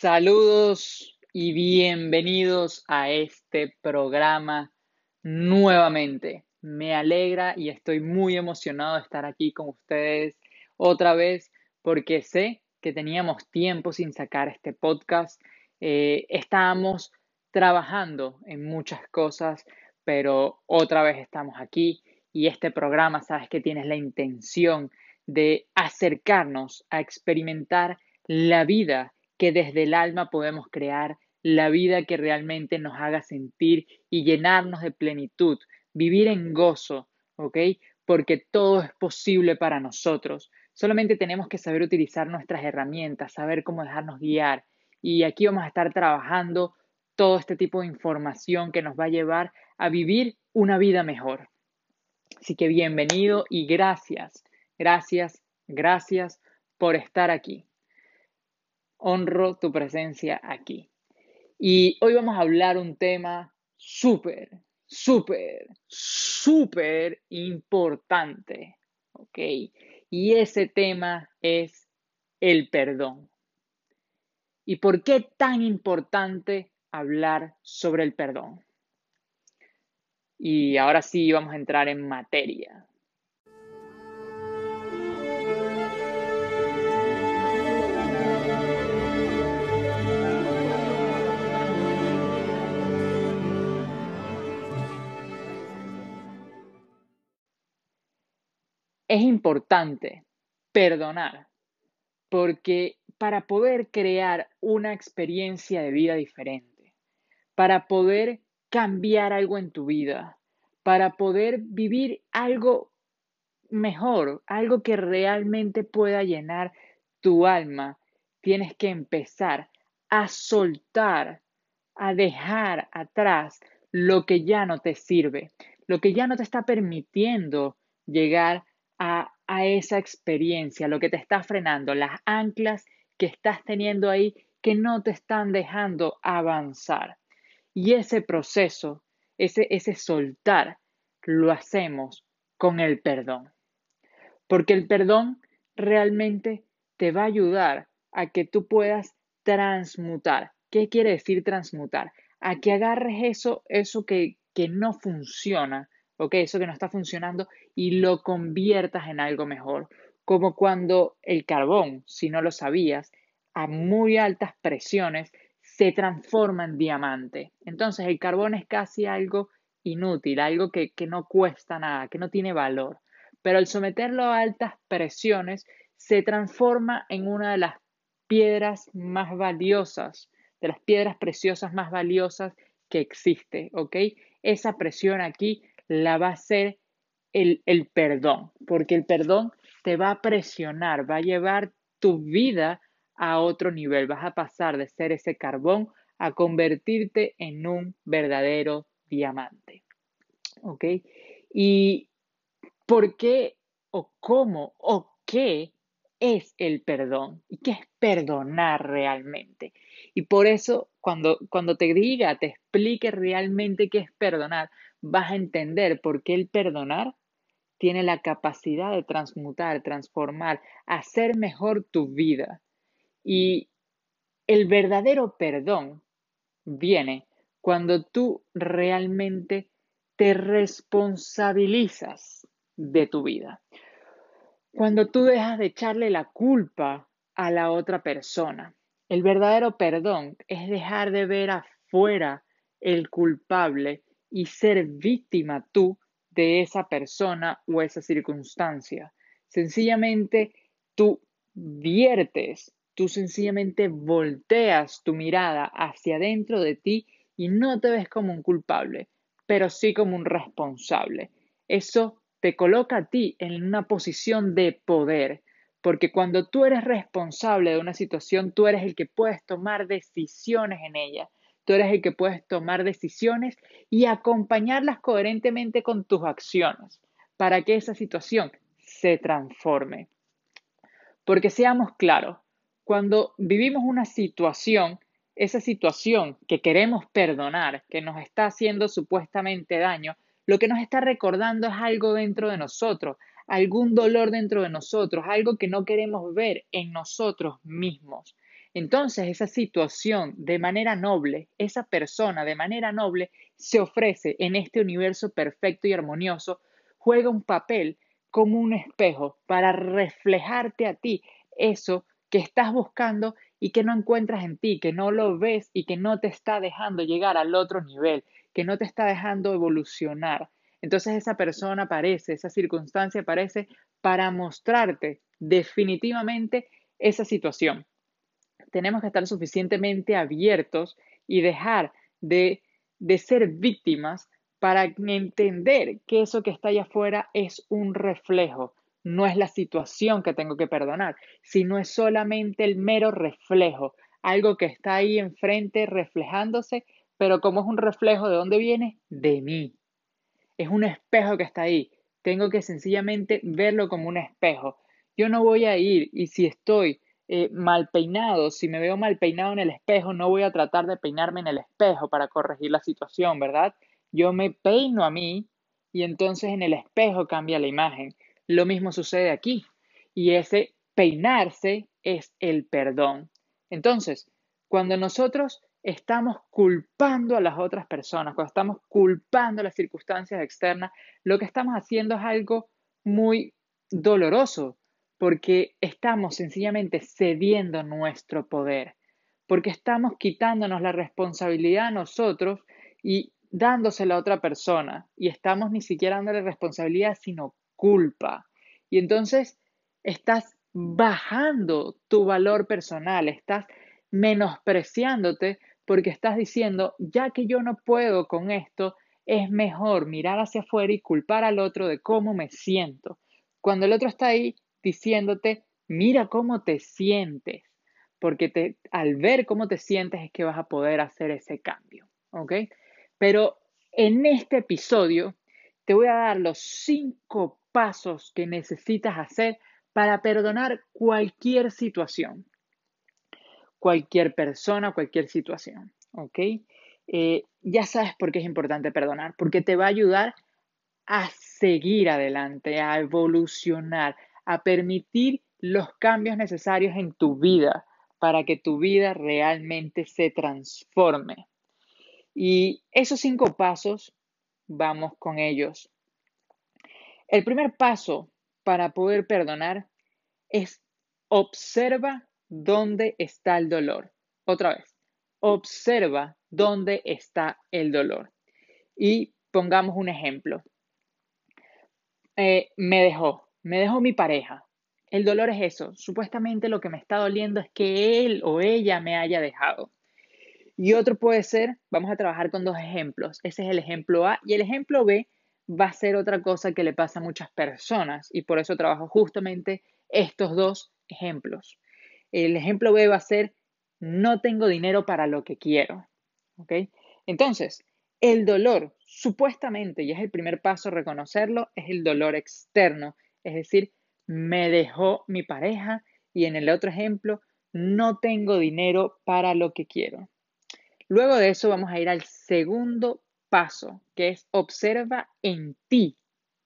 Saludos y bienvenidos a este programa nuevamente. Me alegra y estoy muy emocionado de estar aquí con ustedes otra vez porque sé que teníamos tiempo sin sacar este podcast. Eh, estábamos trabajando en muchas cosas, pero otra vez estamos aquí y este programa, sabes que tienes la intención de acercarnos a experimentar la vida que desde el alma podemos crear, la vida que realmente nos haga sentir y llenarnos de plenitud, vivir en gozo, ¿ok? Porque todo es posible para nosotros. Solamente tenemos que saber utilizar nuestras herramientas, saber cómo dejarnos guiar. Y aquí vamos a estar trabajando todo este tipo de información que nos va a llevar a vivir una vida mejor. Así que bienvenido y gracias, gracias, gracias por estar aquí honro tu presencia aquí. Y hoy vamos a hablar un tema súper, súper, súper importante. ¿Ok? Y ese tema es el perdón. ¿Y por qué tan importante hablar sobre el perdón? Y ahora sí vamos a entrar en materia. Es importante perdonar porque para poder crear una experiencia de vida diferente, para poder cambiar algo en tu vida, para poder vivir algo mejor, algo que realmente pueda llenar tu alma, tienes que empezar a soltar, a dejar atrás lo que ya no te sirve, lo que ya no te está permitiendo llegar a, esa experiencia, lo que te está frenando, las anclas que estás teniendo ahí que no te están dejando avanzar. Y ese proceso, ese, ese soltar, lo hacemos con el perdón. Porque el perdón realmente te va a ayudar a que tú puedas transmutar. ¿Qué quiere decir transmutar? A que agarres eso, eso que, que no funciona, ¿ok? Eso que no está funcionando y lo conviertas en algo mejor. Como cuando el carbón, si no lo sabías, a muy altas presiones se transforma en diamante. Entonces el carbón es casi algo inútil, algo que, que no cuesta nada, que no tiene valor. Pero al someterlo a altas presiones, se transforma en una de las piedras más valiosas, de las piedras preciosas más valiosas que existe, ¿ok? Esa presión aquí la va a ser el, el perdón, porque el perdón te va a presionar, va a llevar tu vida a otro nivel, vas a pasar de ser ese carbón a convertirte en un verdadero diamante. ¿Ok? ¿Y por qué o cómo o qué es el perdón? ¿Y qué es perdonar realmente? Y por eso, cuando, cuando te diga, te explique realmente qué es perdonar, vas a entender por qué el perdonar tiene la capacidad de transmutar, transformar, hacer mejor tu vida. Y el verdadero perdón viene cuando tú realmente te responsabilizas de tu vida. Cuando tú dejas de echarle la culpa a la otra persona. El verdadero perdón es dejar de ver afuera el culpable y ser víctima tú de esa persona o esa circunstancia. Sencillamente tú viertes, tú sencillamente volteas tu mirada hacia adentro de ti y no te ves como un culpable, pero sí como un responsable. Eso te coloca a ti en una posición de poder, porque cuando tú eres responsable de una situación, tú eres el que puedes tomar decisiones en ella. Tú eres el que puedes tomar decisiones y acompañarlas coherentemente con tus acciones para que esa situación se transforme. Porque seamos claros, cuando vivimos una situación, esa situación que queremos perdonar, que nos está haciendo supuestamente daño, lo que nos está recordando es algo dentro de nosotros, algún dolor dentro de nosotros, algo que no queremos ver en nosotros mismos. Entonces esa situación de manera noble, esa persona de manera noble se ofrece en este universo perfecto y armonioso, juega un papel como un espejo para reflejarte a ti eso que estás buscando y que no encuentras en ti, que no lo ves y que no te está dejando llegar al otro nivel, que no te está dejando evolucionar. Entonces esa persona aparece, esa circunstancia aparece para mostrarte definitivamente esa situación. Tenemos que estar suficientemente abiertos y dejar de, de ser víctimas para entender que eso que está allá afuera es un reflejo, no es la situación que tengo que perdonar, sino es solamente el mero reflejo, algo que está ahí enfrente reflejándose, pero como es un reflejo de dónde viene, de mí. Es un espejo que está ahí. Tengo que sencillamente verlo como un espejo. Yo no voy a ir y si estoy eh, mal peinado, si me veo mal peinado en el espejo, no voy a tratar de peinarme en el espejo para corregir la situación, ¿verdad? Yo me peino a mí y entonces en el espejo cambia la imagen. Lo mismo sucede aquí. Y ese peinarse es el perdón. Entonces, cuando nosotros estamos culpando a las otras personas, cuando estamos culpando las circunstancias externas, lo que estamos haciendo es algo muy doloroso, porque estamos sencillamente cediendo nuestro poder, porque estamos quitándonos la responsabilidad a nosotros y dándosela a otra persona, y estamos ni siquiera dándole responsabilidad, sino culpa. Y entonces estás bajando tu valor personal, estás menospreciándote porque estás diciendo, ya que yo no puedo con esto, es mejor mirar hacia afuera y culpar al otro de cómo me siento. Cuando el otro está ahí diciéndote, mira cómo te sientes, porque te, al ver cómo te sientes es que vas a poder hacer ese cambio, ¿ok? Pero en este episodio te voy a dar los cinco pasos que necesitas hacer para perdonar cualquier situación cualquier persona, cualquier situación. ¿Ok? Eh, ya sabes por qué es importante perdonar, porque te va a ayudar a seguir adelante, a evolucionar, a permitir los cambios necesarios en tu vida para que tu vida realmente se transforme. Y esos cinco pasos, vamos con ellos. El primer paso para poder perdonar es observa dónde está el dolor. Otra vez, observa dónde está el dolor. Y pongamos un ejemplo. Eh, me dejó, me dejó mi pareja. El dolor es eso. Supuestamente lo que me está doliendo es que él o ella me haya dejado. Y otro puede ser, vamos a trabajar con dos ejemplos. Ese es el ejemplo A y el ejemplo B va a ser otra cosa que le pasa a muchas personas y por eso trabajo justamente estos dos ejemplos. El ejemplo B va a ser, no tengo dinero para lo que quiero. Entonces, el dolor, supuestamente, y es el primer paso reconocerlo, es el dolor externo. Es decir, me dejó mi pareja y en el otro ejemplo, no tengo dinero para lo que quiero. Luego de eso vamos a ir al segundo paso, que es observa en ti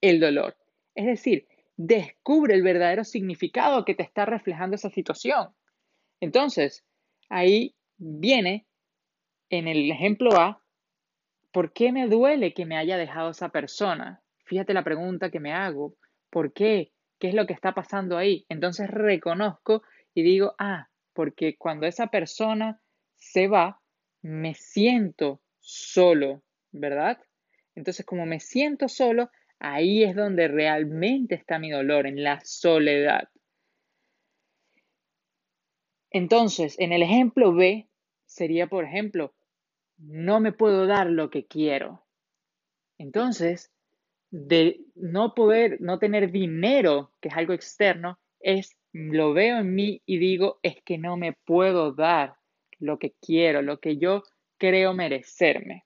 el dolor. Es decir, descubre el verdadero significado que te está reflejando esa situación. Entonces, ahí viene en el ejemplo A, ¿por qué me duele que me haya dejado esa persona? Fíjate la pregunta que me hago, ¿por qué? ¿Qué es lo que está pasando ahí? Entonces reconozco y digo, ah, porque cuando esa persona se va, me siento solo, ¿verdad? Entonces, como me siento solo, Ahí es donde realmente está mi dolor, en la soledad. Entonces, en el ejemplo B sería, por ejemplo, no me puedo dar lo que quiero. Entonces, de no poder, no tener dinero, que es algo externo, es, lo veo en mí y digo, es que no me puedo dar lo que quiero, lo que yo creo merecerme.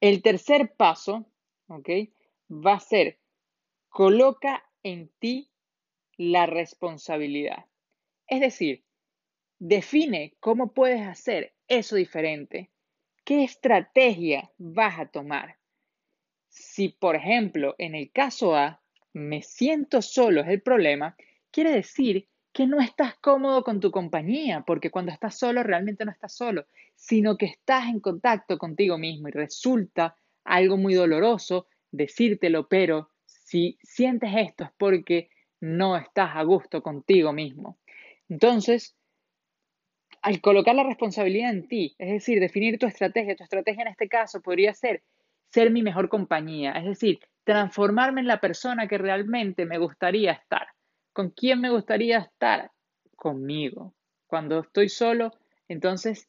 El tercer paso, ¿ok? va a ser, coloca en ti la responsabilidad. Es decir, define cómo puedes hacer eso diferente. ¿Qué estrategia vas a tomar? Si, por ejemplo, en el caso A, me siento solo es el problema, quiere decir que no estás cómodo con tu compañía, porque cuando estás solo realmente no estás solo, sino que estás en contacto contigo mismo y resulta algo muy doloroso decírtelo, pero si sientes esto es porque no estás a gusto contigo mismo. Entonces, al colocar la responsabilidad en ti, es decir, definir tu estrategia, tu estrategia en este caso podría ser ser mi mejor compañía, es decir, transformarme en la persona que realmente me gustaría estar. ¿Con quién me gustaría estar? Conmigo. Cuando estoy solo, entonces,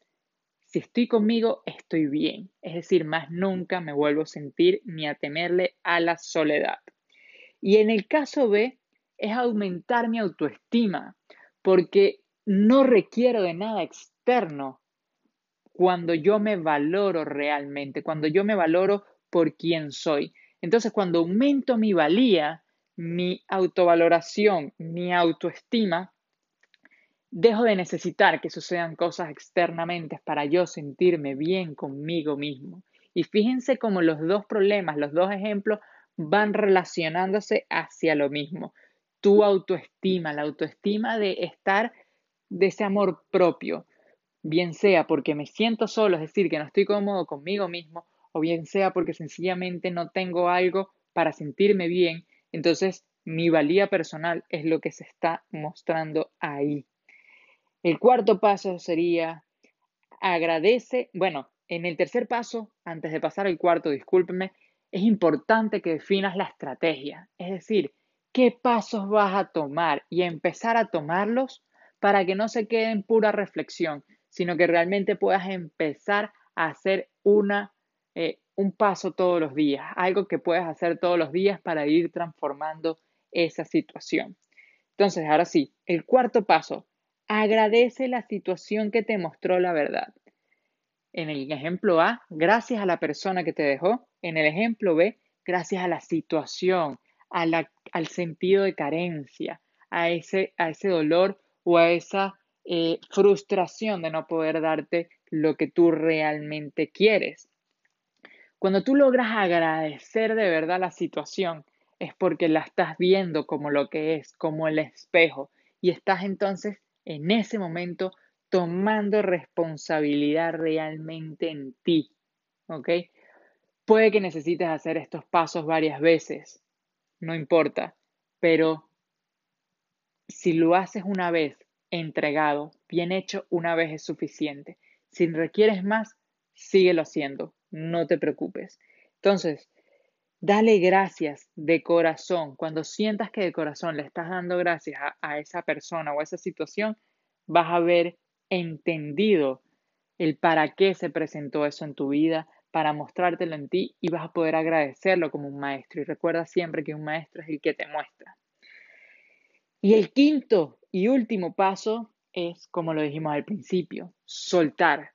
si estoy conmigo, estoy bien. Es decir, más nunca me vuelvo a sentir ni a temerle a la soledad. Y en el caso B, es aumentar mi autoestima, porque no requiero de nada externo cuando yo me valoro realmente, cuando yo me valoro por quién soy. Entonces, cuando aumento mi valía, mi autovaloración, mi autoestima, dejo de necesitar que sucedan cosas externamente para yo sentirme bien conmigo mismo. Y fíjense cómo los dos problemas, los dos ejemplos van relacionándose hacia lo mismo. Tu autoestima, la autoestima de estar de ese amor propio, bien sea porque me siento solo, es decir, que no estoy cómodo conmigo mismo, o bien sea porque sencillamente no tengo algo para sentirme bien, entonces mi valía personal es lo que se está mostrando ahí. El cuarto paso sería agradece, bueno, en el tercer paso, antes de pasar al cuarto, discúlpeme, es importante que definas la estrategia, es decir, qué pasos vas a tomar y empezar a tomarlos para que no se quede en pura reflexión, sino que realmente puedas empezar a hacer una eh, un paso todos los días, algo que puedes hacer todos los días para ir transformando esa situación. Entonces, ahora sí, el cuarto paso, agradece la situación que te mostró la verdad. En el ejemplo A, gracias a la persona que te dejó. En el ejemplo B, gracias a la situación, al sentido de carencia, a ese, a ese dolor o a esa eh, frustración de no poder darte lo que tú realmente quieres. Cuando tú logras agradecer de verdad la situación, es porque la estás viendo como lo que es, como el espejo, y estás entonces en ese momento tomando responsabilidad realmente en ti. ¿Ok? Puede que necesites hacer estos pasos varias veces, no importa, pero si lo haces una vez entregado, bien hecho, una vez es suficiente. Si requieres más, síguelo haciendo no te preocupes. Entonces, dale gracias de corazón. Cuando sientas que de corazón le estás dando gracias a, esa persona o a esa situación, vas a haber entendido el para qué se presentó eso en tu vida, para mostrártelo en ti y vas a poder agradecerlo como un maestro. Y recuerda siempre que un maestro es el que te muestra. Y el quinto y último paso es, como lo dijimos al principio, soltar.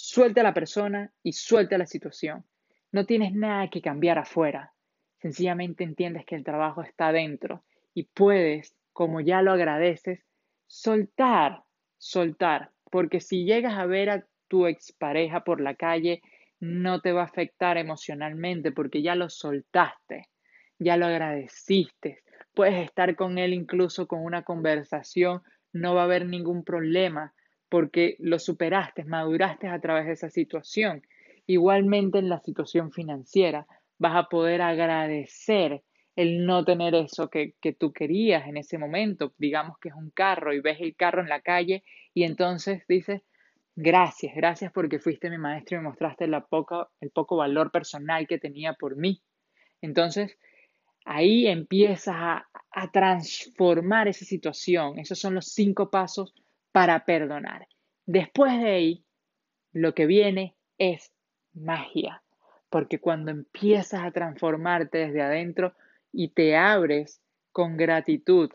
Suelta a la persona y suelta la situación. No tienes nada que cambiar afuera. Sencillamente entiendes que el trabajo está dentro y puedes, como ya lo agradeces, soltar, soltar. Porque si llegas a ver a tu expareja por la calle, no te va a afectar emocionalmente porque ya lo soltaste, ya lo agradeciste. Puedes estar con él incluso con una conversación, no va a haber ningún problema porque lo superaste, maduraste a través de esa situación. Igualmente en la situación financiera vas a poder agradecer el no tener eso que, que, tú querías en ese momento. Digamos que es un carro y ves el carro en la calle y entonces dices, gracias, gracias porque fuiste mi maestro y me mostraste la poca, el poco valor personal que tenía por mí. Entonces, ahí empiezas a, a transformar esa situación. Esos son los cinco pasos para perdonar. Después de ahí, lo que viene es magia, porque cuando empiezas a transformarte desde adentro y te abres con gratitud,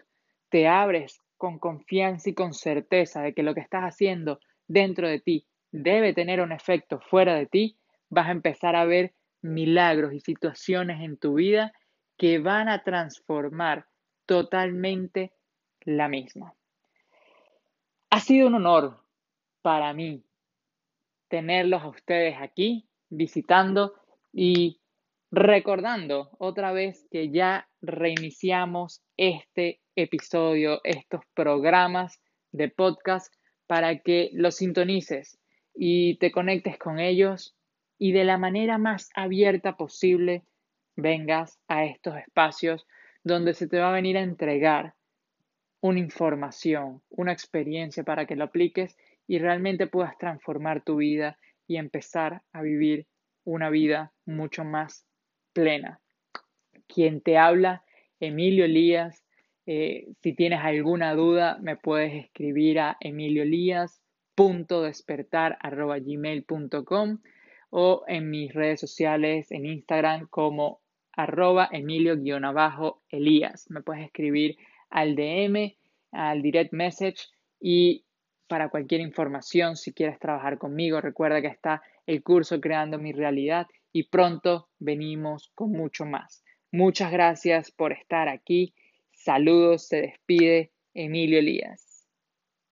te abres con confianza y con certeza de que lo que estás haciendo dentro de ti debe tener un efecto fuera de ti, vas a empezar a ver milagros y situaciones en tu vida que van a transformar totalmente la misma. Ha sido un honor para mí tenerlos a ustedes aquí visitando y recordando otra vez que ya reiniciamos este episodio, estos programas de podcast para que los sintonices y te conectes con ellos y de la manera más abierta posible vengas a estos espacios donde se te va a venir a entregar una información, una experiencia para que lo apliques y realmente puedas transformar tu vida y empezar a vivir una vida mucho más plena. Quien te habla, Emilio Elías. Eh, si tienes alguna duda, me puedes escribir a emilioelias.despertar.gmail.com o en mis redes sociales en Instagram como arroba emilio-elías. Me puedes escribir al DM, al direct message y para cualquier información, si quieres trabajar conmigo, recuerda que está el curso Creando mi realidad y pronto venimos con mucho más. Muchas gracias por estar aquí. Saludos, se despide Emilio Elías.